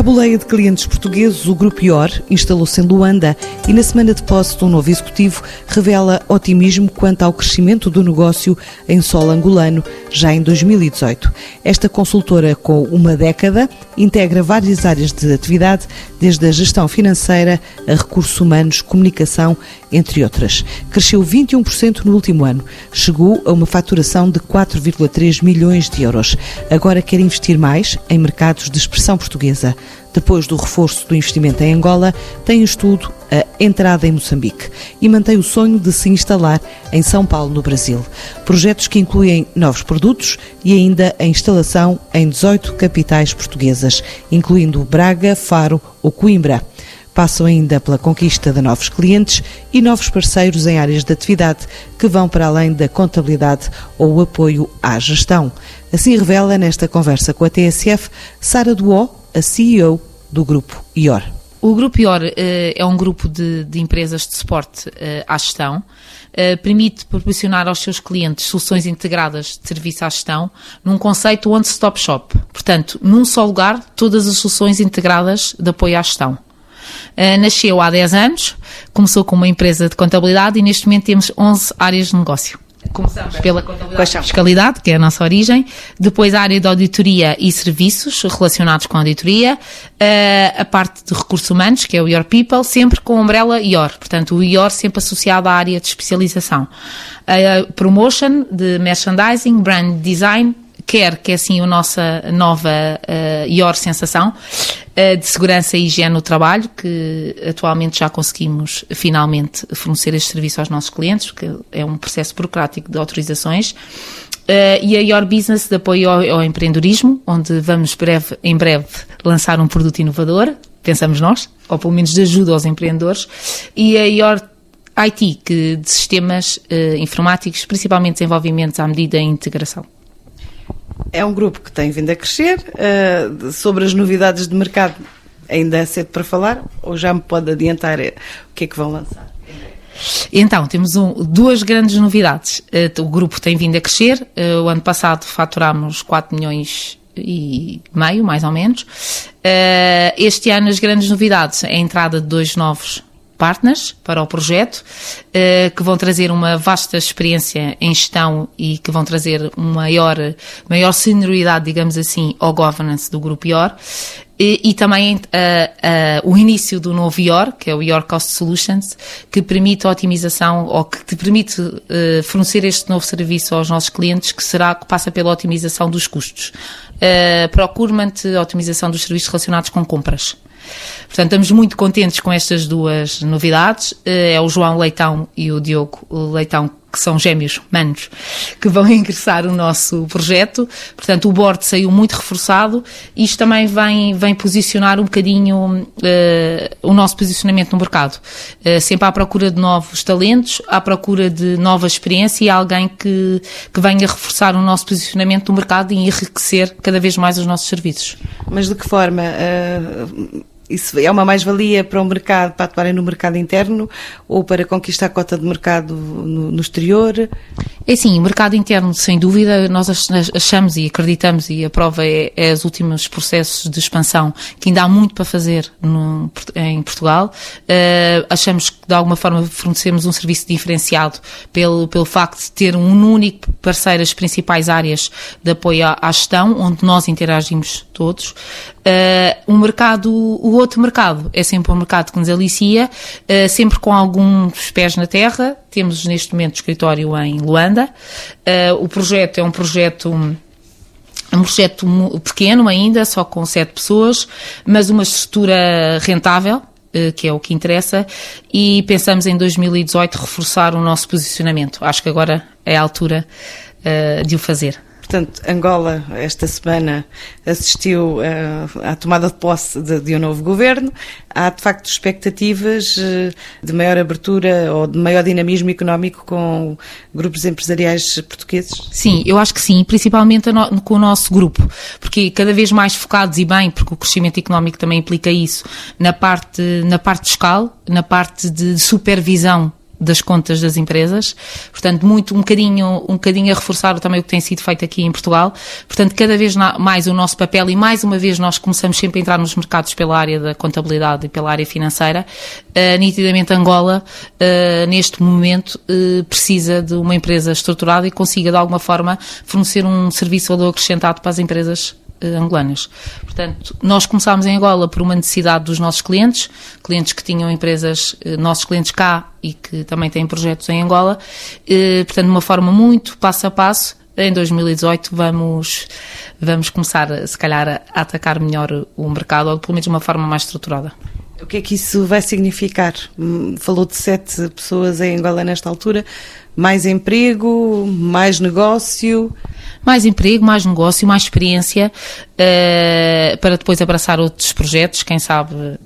À boleia de clientes portugueses, o Grupo IOR instalou-se em Luanda e na semana de posse do novo executivo revela otimismo quanto ao crescimento do negócio em solo angolano já em 2018. Esta consultora com uma década integra várias áreas de atividade, desde a gestão financeira a recursos humanos, comunicação, entre outras. Cresceu 21% no último ano, chegou a uma faturação de 4,3 milhões de euros. Agora quer investir mais em mercados de expressão portuguesa. Depois do reforço do investimento em Angola, tem em estudo a entrada em Moçambique e mantém o sonho de se instalar em São Paulo, no Brasil. Projetos que incluem novos produtos e ainda a instalação em 18 capitais portuguesas, incluindo Braga, Faro ou Coimbra. Passam ainda pela conquista de novos clientes e novos parceiros em áreas de atividade que vão para além da contabilidade ou apoio à gestão. Assim revela nesta conversa com a TSF Sara Duó, a CEO do grupo IOR. O Grupo IOR uh, é um grupo de, de empresas de suporte uh, à gestão. Uh, permite proporcionar aos seus clientes soluções integradas de serviço à gestão num conceito one-stop shop. Portanto, num só lugar, todas as soluções integradas de apoio à gestão. nasceu há 10 anos, começou com uma empresa de contabilidade e neste momento temos 11 áreas de negócio. Começamos pela contabilidade fiscalidade, que é a nossa origem, depois a área de auditoria e serviços relacionados com a auditoria, eh, a parte de recursos humanos, que é o Your People, sempre com a umbrella IOR, portanto o IOR sempre associado à área de especialização. A promotion de merchandising, brand design, quer que é assim a nossa nova uh, IOR sensação uh, de segurança e higiene no trabalho, que atualmente já conseguimos finalmente fornecer este serviço aos nossos clientes, que é um processo burocrático de autorizações. Uh, e a IOR Business de apoio ao, ao, empreendedorismo, onde vamos breve, em breve lançar um produto inovador, pensamos nós, ou pelo menos de ajuda aos empreendedores, e a IOR IT, que de sistemas uh, informáticos, principalmente desenvolvimentos à medida e integração. É um grupo que tem vindo a crescer. Uh, sobre as novidades de mercado, ainda é cedo para falar? Ou já me pode adiantar o que é que vão lançar? Então, temos um, duas grandes novidades. Uh, o grupo tem vindo a crescer. Uh, o ano passado faturámos 4 milhões e meio, mais ou menos. este ano, as grandes novidades é a entrada de dois novos partners para o projeto, eh, que vão trazer uma vasta experiência em gestão e que vão trazer uma maior, maior senioridade, digamos assim, ao governance do grupo IOR. E, e também uh, uh, o início do novo IOR, que é o IOR Cost Solutions, que permite a otimização, ou que te permite uh, fornecer este novo serviço aos nossos clientes, que será, que passa pela otimização dos custos. procurement, otimização dos serviços relacionados com compras. Portanto, estamos muito contentes com estas duas novidades. Eh, é o João Leitão e o Diogo Leitão que são gêmeos, manos, que vão ingressar o nosso projeto. Portanto, o board saiu muito reforçado. Isto também vem, vem posicionar um bocadinho uh, o nosso posicionamento no mercado. Uh, sempre à procura de novos talentos, à procura de nova experiência e alguém que, que venha reforçar o nosso posicionamento no mercado e enriquecer cada vez mais os nossos serviços. Mas de que forma? Uh isso é uma mais-valia para o mercado, para atuarem no mercado interno ou para conquistar a cota de mercado no, no exterior? É sim, o mercado interno, sem dúvida, nós achamos e acreditamos, e a prova é, é os últimos processos de expansão, que ainda há muito para fazer no, em Portugal. Uh, achamos que, de alguma forma, fornecemos um serviço diferenciado pelo, pelo facto de ter um único parceiro as principais áreas de apoio à, à gestão, onde nós interagimos todos. Uh, um mercado, o outro mercado é sempre um mercado que nos alicia, uh, sempre com alguns pés na terra. Temos neste momento escritório em Luanda. Uh, o projeto é um projeto um projeto pequeno ainda, só com sete pessoas, mas uma estrutura rentável, que é o que interessa, e pensamos em 2018 reforçar o nosso posicionamento. Acho que agora é a altura uh, de o fazer. Portanto, Angola, esta semana, assistiu uh, à tomada de posse de, de, um novo governo. Há, de facto, expectativas uh, de maior abertura ou de maior dinamismo económico com grupos empresariais portugueses? Sim, eu acho que sim, principalmente no, com o nosso grupo, porque cada vez mais focados e bem, porque o crescimento económico também implica isso, na parte, na parte fiscal, na parte de supervisão das contas das empresas, portanto, muito, um bocadinho, um bocadinho a reforçar também o que tem sido feito aqui em Portugal, portanto, cada vez mais o nosso papel e mais uma vez nós começamos sempre a entrar nos mercados pela área da contabilidade e pela área financeira, uh, nitidamente Angola, uh, neste momento, uh, precisa de uma empresa estruturada e consiga de alguma forma fornecer um serviço valor acrescentado para as empresas angolanas. Portanto, nós começámos em Angola por uma necessidade dos nossos clientes, clientes que tinham empresas, uh, nossos clientes cá e que também têm projetos em Angola, uh, portanto, de uma forma muito passo a passo. Em 2018 vamos, vamos começar, se calhar, a atacar melhor o mercado, ou pelo menos de uma forma mais estruturada. O que é que isso vai significar? Hum, falou de sete pessoas em Angola nesta altura. Mais emprego, mais negócio? mais emprego, mais negócio, mais experiência uh, para depois abraçar outros projetos, quem sabe uh,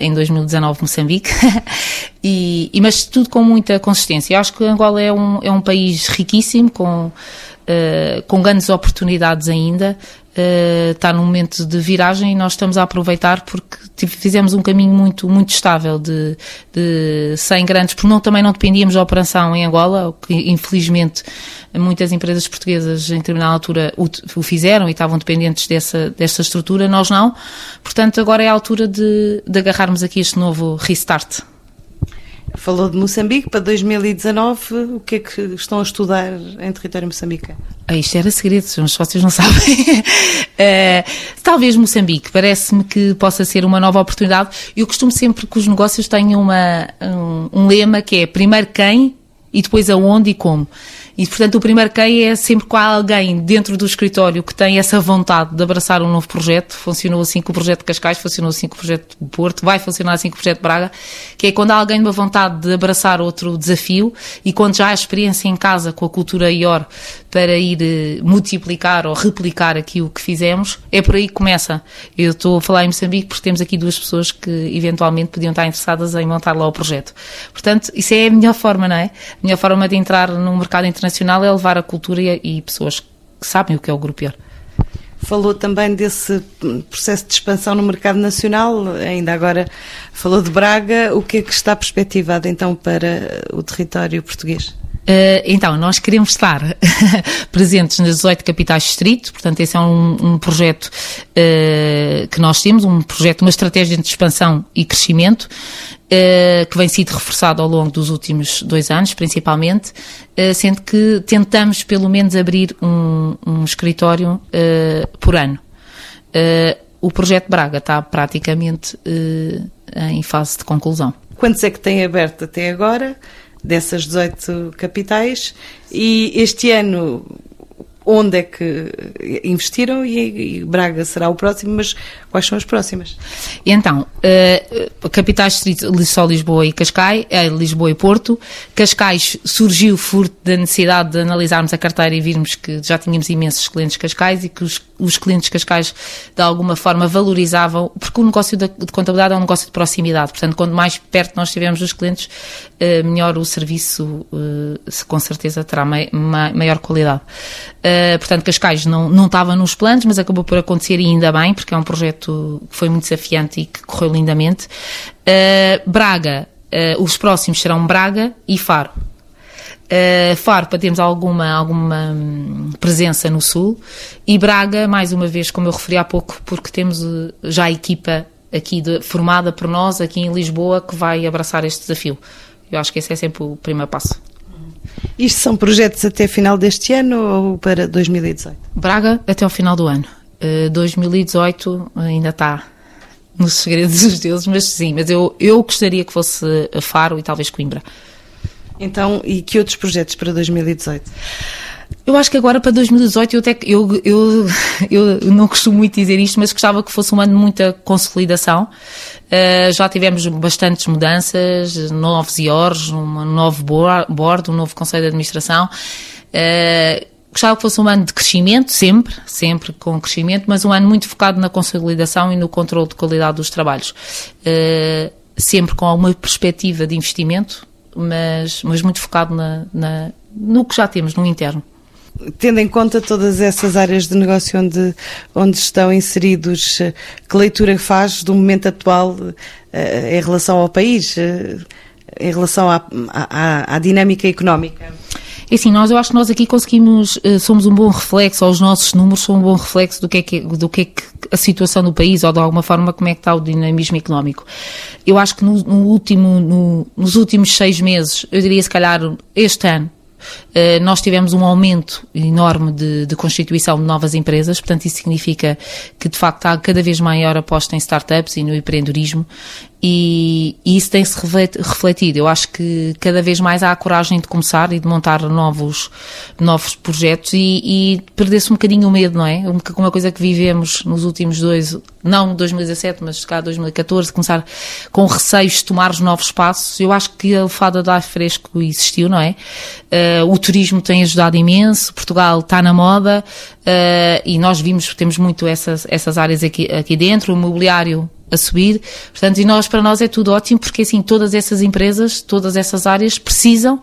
em 2019 Moçambique, e, e, mas tudo com muita consistência. Eu acho que Angola é um, é um país riquíssimo, com, uh, com grandes oportunidades ainda, Uh, está num momento de viragem e nós estamos a aproveitar porque fizemos um caminho muito, muito estável de, de sem grandes, porque não, também não dependíamos da operação em Angola, o que infelizmente muitas empresas portuguesas em determinada altura o, o fizeram e estavam dependentes dessa, dessa estrutura, nós não. Portanto, agora é a altura de, de agarrarmos aqui este novo restart. Falou de Moçambique para 2019. O que é que estão a estudar em território moçambicano? Ah, isto era segredo, os vocês não sabem. uh, talvez Moçambique, parece-me que possa ser uma nova oportunidade. Eu costumo sempre que os negócios tenham uma, um, um lema que é primeiro quem e depois aonde e como. E, portanto, o primeiro quem é sempre com alguém dentro do escritório que tem essa vontade de abraçar um novo projeto. Funcionou assim com o projeto de Cascais, funcionou assim com o projeto do Porto, vai funcionar assim com o projeto de Braga, que é quando há alguém uma vontade de abraçar outro desafio e quando já há experiência em casa com a cultura IOR para ir eh, multiplicar ou replicar aquilo que fizemos, é por aí que começa. Eu estou a falar em Moçambique porque temos aqui duas pessoas que eventualmente podiam estar interessadas em montar lá o projeto. Portanto, isso é a melhor forma, não é? A melhor forma de entrar no mercado internacional internacional é levar a cultura e, e pessoas que sabem o que é o Grupo IOR. Falou também desse processo de expansão no mercado nacional, ainda agora falou de Braga. O que é que está perspectivado então para o território português? Uh, então, nós queremos estar presentes nas 18 capitais distrito, portanto, esse é um, um projeto uh, que nós temos, um projeto, uma estratégia de expansão e crescimento, uh, que vem sido reforçado ao longo dos últimos dois anos, principalmente, sendo que tentamos pelo menos abrir um, um escritório por ano. o projeto Braga está praticamente em fase de conclusão. Quantos é que tem aberto até agora? Dessas 18 capitais. E este ano onde é que investiram? E, Braga será o próximo, mas quais são as próximas? Então, uh, capitais só Lisboa e Cascais, uh, Lisboa e Porto. Cascais surgiu fruto da necessidade de analisarmos a carteira e virmos que já tínhamos imensos clientes Cascais e que os, os clientes Cascais de alguma forma valorizavam, porque o negócio de, de, contabilidade é um negócio de proximidade, portanto, quanto mais perto nós estivermos dos clientes, uh, melhor o serviço, com certeza terá mai, maior qualidade. Uh, portanto, Cascais não, não estava nos planos, mas acabou por acontecer e ainda bem, porque é um projeto que foi muito desafiante e que correu lindamente. Uh, Braga, uh, os próximos serão Braga e Faro. Faro para termos alguma, alguma hum, presença no Sul e Braga, mais uma vez, como eu referi há pouco, porque temos já a equipa aqui de, formada por nós, aqui em Lisboa, que vai abraçar este desafio. Eu acho que esse é sempre o primeiro passo. Isto são projetos até final deste ano ou para 2018? Braga até ao final do ano. Uh, eh, 2018 ainda está nos segredos dos deuses, mas sim, mas eu, eu gostaria que fosse Faro e talvez Coimbra. Então, e que outros projetos para 2018? Eu acho que agora para 2018 eu até eu, eu, eu não costumo muito dizer isto, mas gostava que fosse um ano de muita consolidação. Uh, já tivemos bastantes mudanças, novos IORs, um novo board, um novo conselho de administração. Uh, gostava que fosse um ano de crescimento, sempre, sempre com crescimento, mas um ano muito focado na consolidação e no controle de qualidade dos trabalhos. Uh, sempre com alguma perspectiva de investimento, mas, mas muito focado na, na, no que já temos, no interno tendo em conta todas essas áreas de negócio onde, onde estão inseridos, eh, que leitura faz do momento atual uh, em relação ao país? Uh, em relação à, à, à dinâmica económica? É assim, nós, eu acho que nós aqui conseguimos, eh, somos um bom reflexo, ou os nossos números são um bom reflexo do que é que, do que, é que a situação do país, ou de alguma forma como é que está o dinamismo económico. Eu acho que no, no último, no, nos últimos seis meses, eu diria se calhar este ano, eh, nós tivemos um aumento enorme de, de, constituição de novas empresas, portanto, isso significa que de facto há cada vez maior aposta em startups e no empreendedorismo e, isso tem-se refletido. Eu acho que cada vez mais há a coragem de começar e de montar novos, novos projetos e, e perder-se um bocadinho o medo, não é? Uma coisa que vivemos nos últimos dois, não 2017, mas cá 2014, começar com receios de tomar os novos passos. Eu acho que a fada da ar fresco existiu, não é? Uh, o turismo tem ajudado imenso, Portugal está na moda uh, e nós vimos, temos muito essas, essas áreas aqui, aqui dentro, o mobiliário a subir. Portanto, e nós, para nós é tudo ótimo, porque assim, todas essas empresas, todas essas áreas precisam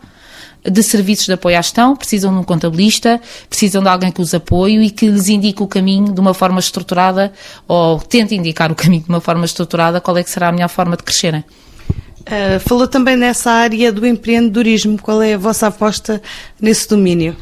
de serviços de apoio à gestão, precisam de um contabilista, precisam de alguém que os apoie e que lhes indique o caminho de uma forma estruturada, ou tente indicar o caminho de uma forma estruturada, qual é que será a melhor forma de crescerem. Uh, falou também nessa área do empreendedorismo. Qual é a vossa aposta nesse domínio?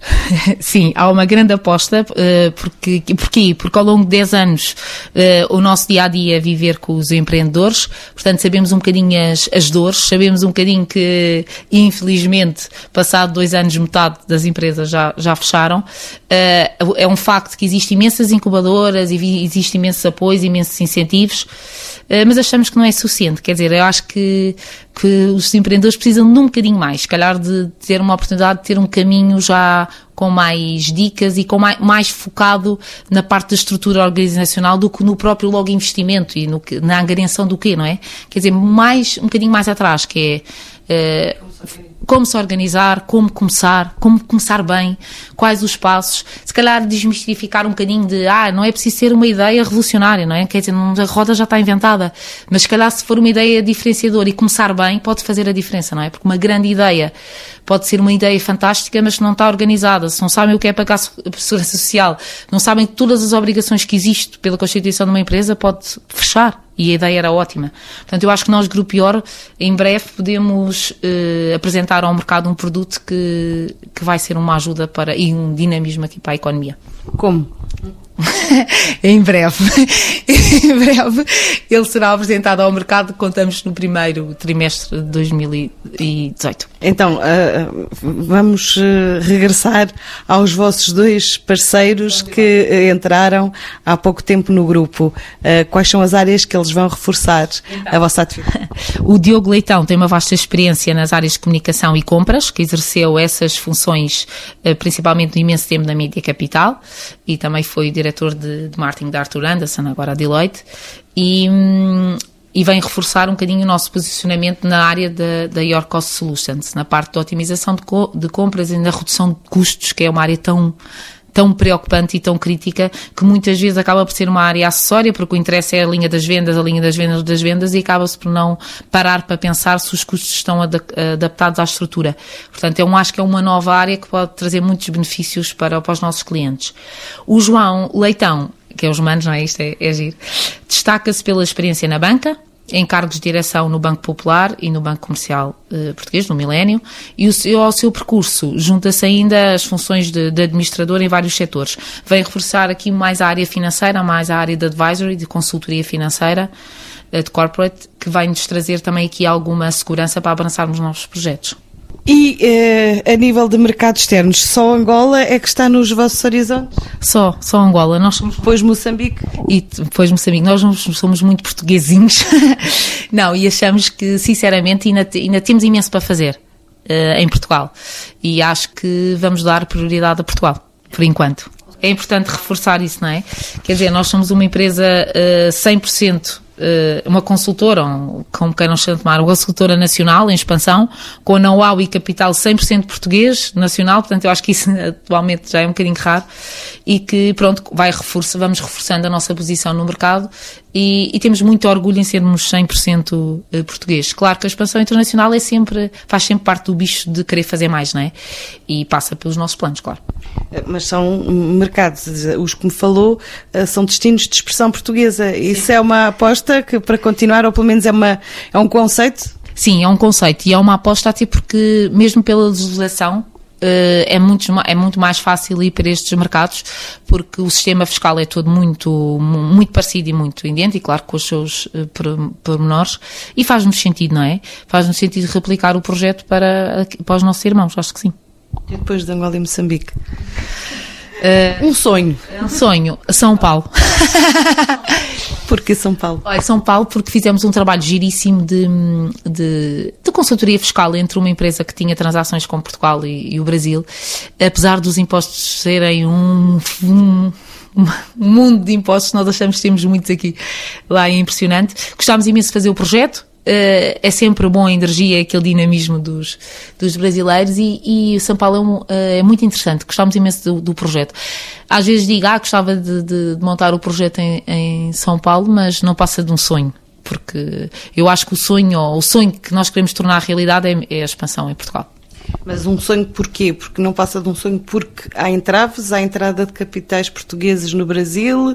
Sim, há uma grande aposta, uh, porque, porquê? Porque ao longo de 10 anos uh, o nosso dia a dia é viver com os empreendedores, portanto sabemos um bocadinho as, as dores, sabemos um bocadinho que, infelizmente, passado dois anos, metade das empresas já, já fecharam. Uh, é um facto que existem imensas incubadoras, existem imensos apoios, imensos incentivos, mas achamos que não é suficiente. Quer dizer, eu acho que, que os empreendedores precisam de um bocadinho mais, se calhar de ter uma oportunidade de ter um caminho já com mais dicas e com mais, mais, focado na parte da estrutura organizacional do que no próprio logo investimento e no, na angariação do quê, não é? Quer dizer, mais, um bocadinho mais atrás, que é, uh, como se organizar, como começar, como começar bem, quais os passos, se calhar desmistificar um bocadinho de, ah, não é preciso ser uma ideia revolucionária, não é? Quer dizer, a roda já está inventada, mas se calhar se for uma ideia diferenciadora e começar bem, pode fazer a diferença, não é? Porque uma grande ideia pode ser uma ideia fantástica, mas se não está organizada, se não sabem o que é pagar a segurança social, não sabem todas as obrigações que existem pela constituição de uma empresa, pode fechar e a ideia era ótima. Portanto, eu acho que nós, Grupo IOR, em breve podemos eh, apresentar ao mercado um produto que, que vai ser uma ajuda para, e um dinamismo aqui para a economia. Como? em breve, em breve, ele será apresentado ao mercado, contamos no primeiro trimestre de 2018. Então, uh, vamos uh, regressar aos vossos dois parceiros que uh, entraram há pouco tempo no grupo. quais são as áreas que eles vão reforçar então, a vossa atividade? O Diogo Leitão tem uma vasta experiência nas áreas de comunicação e compras, que exerceu essas funções principalmente no imenso tempo da Mídia Capital e também foi diretor de, de marketing da Arthur Anderson, agora a Deloitte, e, e vem reforçar um bocadinho o nosso posicionamento na área da, da Your Cost Solutions, na parte da otimização de, co, de compras e na redução de custos, que é uma área tão tão preocupante e tão crítica que muitas vezes acaba por ser uma área acessória, porque o interesse é a linha das vendas, a linha das vendas das vendas e acaba-se por não parar para pensar se os custos estão adaptados à estrutura. Portanto, eu acho que é uma nova área que pode trazer muitos benefícios para, para os nossos clientes. O João Leitão, que é os manos, não é? Isto é, é giro. Destaca-se pela experiência na banca, em cargos de direção no Banco Popular e no Banco Comercial eh, Português, no Milénio, e o seu, ao seu percurso junta-se ainda as funções de, de, administrador em vários setores. Vem reforçar aqui mais a área financeira, mais a área de advisory, de consultoria financeira, eh, de corporate, que vai nos trazer também aqui alguma segurança para avançarmos novos projetos. E eh, a nível de mercados externos, só Angola é que está nos vossos horizontes? Só, só Angola. Nós somos depois Moçambique e depois Moçambique. Nós somos muito portuguesinhos. Não, e achamos que sinceramente ainda, ainda temos imenso para fazer uh, em Portugal. E acho que vamos dar prioridade a Portugal, por enquanto. É importante reforçar isso, não é? Quer dizer, nós somos uma empresa uh, 100% eh, uma consultora, como queiram chamar, uma consultora nacional em expansão, com know-how e capital 100% português, nacional, portanto eu acho que isso atualmente já é um bocadinho raro, e que pronto, vai reforçar, vamos reforçando a nossa posição no mercado e, e, temos muito orgulho em sermos 100% eh, português. Claro que a expansão internacional é sempre, faz sempre parte do bicho de querer fazer mais, não é? E passa pelos nossos planos, claro. Eh, mas são mercados, os que me falou, eh, são destinos de expressão portuguesa. Sim. Isso é uma aposta que para continuar, ou pelo menos é, uma, é um conceito Sim, é um conceito e é uma aposta até porque, mesmo pela legislação, eh, é muito, é muito mais fácil ir para estes mercados porque o sistema fiscal é todo muito, muito parecido e muito idêntico, claro, com os seus eh, pormenores, e faz-nos sentido, não é? Faz-nos sentido replicar o projeto para, para os nossos irmãos, acho que sim. E depois de Angola e Moçambique? Uh, um sonho. Um sonho. São Paulo. Porque São Paulo? Olha, São Paulo porque fizemos um trabalho giríssimo de, de, de, consultoria fiscal entre uma empresa que tinha transações com Portugal e, e o Brasil, apesar dos impostos serem um, um um mundo de impostos, nós achamos que temos muitos aqui, lá é impressionante. Gostámos imenso de fazer o projeto, Uh, é sempre bom a energia, aquele dinamismo dos, dos brasileiros e, e São Paulo é, um, uh, é, muito interessante, gostávamos imenso do, do, projeto. Às vezes digo, ah, gostava de, de, de montar o projeto em, em, São Paulo, mas não passa de um sonho, porque eu acho que o sonho, o sonho que nós queremos tornar realidade é, é a expansão em Portugal. Mas um sonho porquê? Porque não passa de um sonho porque há entraves, há entrada de capitais portugueses no Brasil,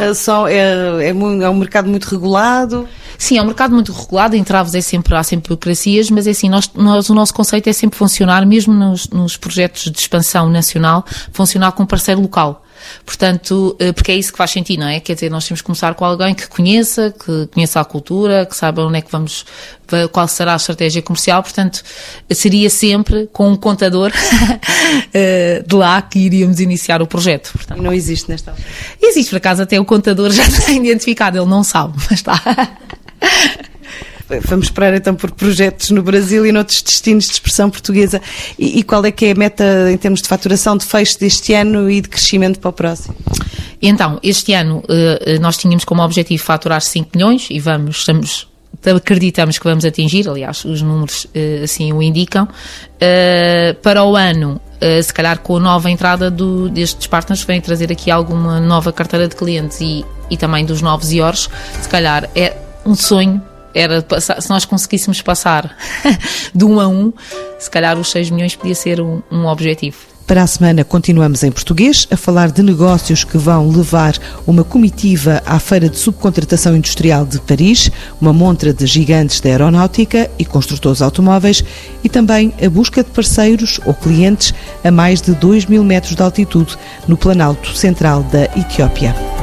é, só, é, é, é, um mercado muito regulado. Sim, é um mercado muito regulado, entraves é sempre, há sempre burocracias, mas é assim, nós, nós, o nosso conceito é sempre funcionar, mesmo nos, nos projetos de expansão nacional, funcionar com um parceiro local. Portanto, eh, porque é isso que faz sentido, não é? Quer dizer, nós temos que começar com alguém que conheça, que conheça a cultura, que saiba onde é que vamos, qual será a estratégia comercial. Portanto, seria sempre com um contador eh, de lá que iríamos iniciar o projeto. Portanto, e não existe nesta Existe, por acaso, até o contador já está identificado, ele não sabe, mas está. Vamos esperar então por projetos no Brasil e noutros destinos de expressão portuguesa. E, e, qual é que é a meta em termos de faturação de fecho deste ano e de crescimento para o próximo? Então, este ano eh, nós tínhamos como objetivo faturar 5 milhões e vamos, estamos acreditamos que vamos atingir, aliás, os números uh, assim o indicam. Para o ano, se calhar com a nova entrada do, destes partners, vem trazer aqui alguma nova carteira de clientes e, e também dos novos IORs, se calhar é um sonho era se nós conseguíssemos passar de um a um, se calhar os 6 milhões podia ser um, um objetivo. Para a semana continuamos em português a falar de negócios que vão levar uma comitiva à Feira de Subcontratação Industrial de Paris, uma montra de gigantes da aeronáutica e construtores automóveis e também a busca de parceiros ou clientes a mais de 2 mil metros de altitude no Planalto Central da Etiópia.